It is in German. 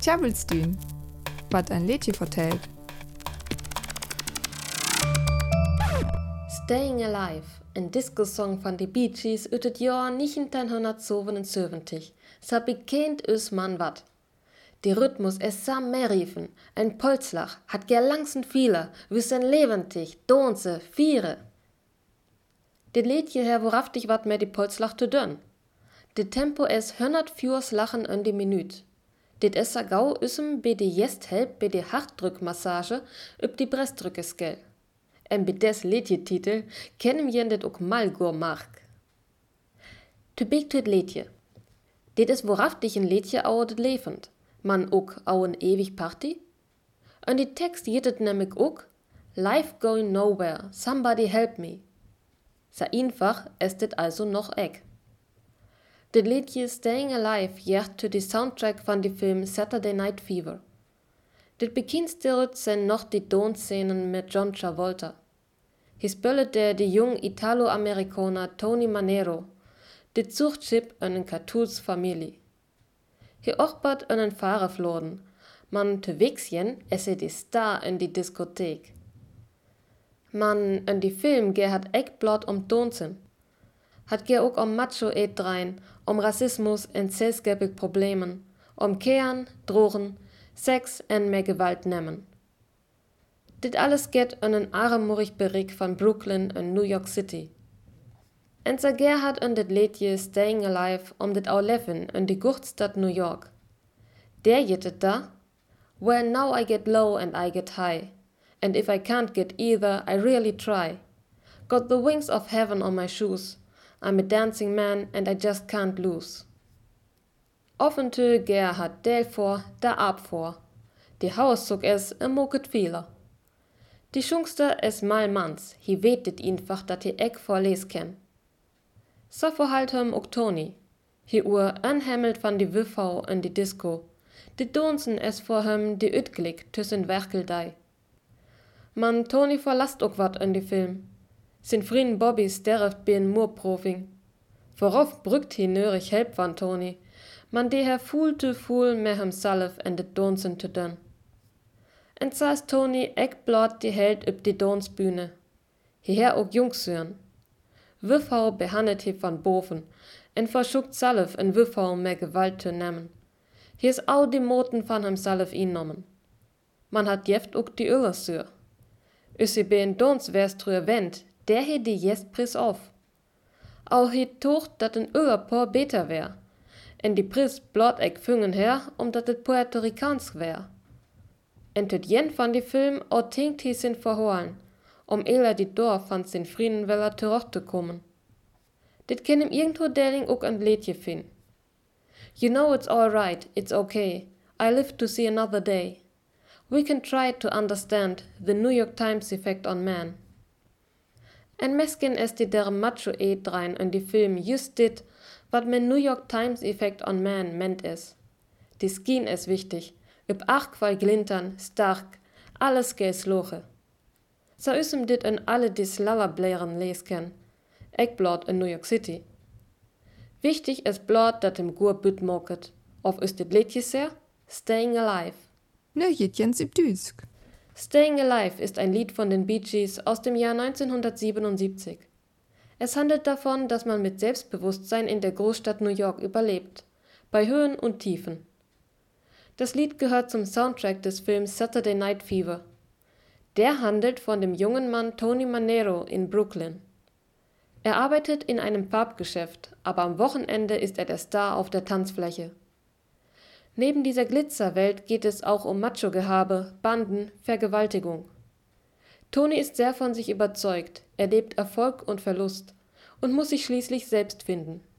Tjabelstün, wat ein Liedje vertellt. Staying Alive, ein Disco-Song von die Bee Gees ut het Jahr 1977. Sa bekannt is man wat. Die Rhythmus es sam riefen, ein Polzlach, hat ger langsen viele, wissen lebendig, donse, viere. Dit Liedje her worauftig wat mehr die Polzlach zu dünn. Dit Tempo es 104 Lachen in die Minute. Dit es gau isem bei de jest help bei de Hartdrückmassage üb die Brestdrücke skell. En bei des Liedje-Titel kennen wir dit ook mal gur mark. Tu big tut Liedje. Dit is worauftig ein Liedje au dit levend. Man ook au een ewig Party. Und die Text jittet nämlich ook Life going nowhere, somebody help me. So einfach ist dit also noch eck. Dit liedje Staying Alive jährt zu die Soundtrack von dem Film Saturday Night Fever. Dit bekinstelt sind noch die Tonszenen mit John Travolta. Hier spullet der die jung Italo-Amerikaner Tony Manero, dit Zuchtschip einen Cartoons Familie. Hier ochbert einen Fahrer floden, man Wixchen esse die Star in die Diskothek. Man in die Film Gerhard Eckblot um Tonsen. Hat ger ook om Macho et drein, om Rassismus en zesgebig Problemen, om Kehren, Drogen, Sex en mehr Gewalt nemmen. Dit alles geht in een armoerig Bericht von Brooklyn in New York City. En sa Gerhard in dit Liedje Staying Alive om dit au leven in die Gurtstadt New York. Der jittet da, Well now I get low and I get high, and if I can't get either, I really try. Got the wings of heaven on my shoes, I'm a dancing man and I just can't lose. Vor, da ab vor. Die Haus zog es im Moket vieler. Die Schungster es mal mans, hi wetet einfach, dat hi eck vor les ken. So verhalt hem ook Tony. Hi ur anhemmelt van die Wiffau in die Disco. Die donsen es vor hem die Ütglik tüssen Werkeldei. Man Tony verlasst ook wat in die Film. Sin vriend Bobby sterft bij een moorproving. Vooraf brukt hij neurig help van Tony, man de her voel te voel met hemzelf en de donsen te doen. En zo is Tony ek blot die held op die donsbühne. Hierher ook jongsuren. Wiffhau behandelt hij van boven en verschukt zelf en Wiffhau mehr Gewalt te nemen. Hier is al die moten van hemzelf innommen. Man hat jeft ook die sie bij een dons wärst wend, der he die jest pris auf. Au he tocht dat een Öllerpor beter wär. En die pris blot ek füngen her, omdat het Puerto Ricansk wär. En tut jen van die Film au tinkt hi sin verholen, om eler die Dorf van sin Frieden weller terug te kommen. Dit ken hem irgendwo deling ook een Liedje fin. You know it's all right, it's okay. I live to see another day. We can try to understand the New York Times effect on man. En mesken es die der macho e drein in die Film just dit, wat men New York Times effect on man ment is. Die Skin is wichtig, üb ach quai glintern, stark, alles gees loche. So isem dit in alle dis lallerblären lesken. Eckblot in New York City. Wichtig is blot dat im Gur büt moket. Of is dit Liedje sehr? Staying Alive. Nöjetjens im Düsk. Staying Alive ist ein Lied von den Bee Gees aus dem Jahr 1977. Es handelt davon, dass man mit Selbstbewusstsein in der Großstadt New York überlebt, bei Höhen und Tiefen. Das Lied gehört zum Soundtrack des Films Saturday Night Fever. Der handelt von dem jungen Mann Tony Manero in Brooklyn. Er arbeitet in einem Farbgeschäft, aber am Wochenende ist er der Star auf der Tanzfläche. Neben dieser Glitzerwelt geht es auch um Macho-Gehabe, Banden, Vergewaltigung. Tony ist sehr von sich überzeugt, erlebt Erfolg und Verlust und muss sich schließlich selbst finden.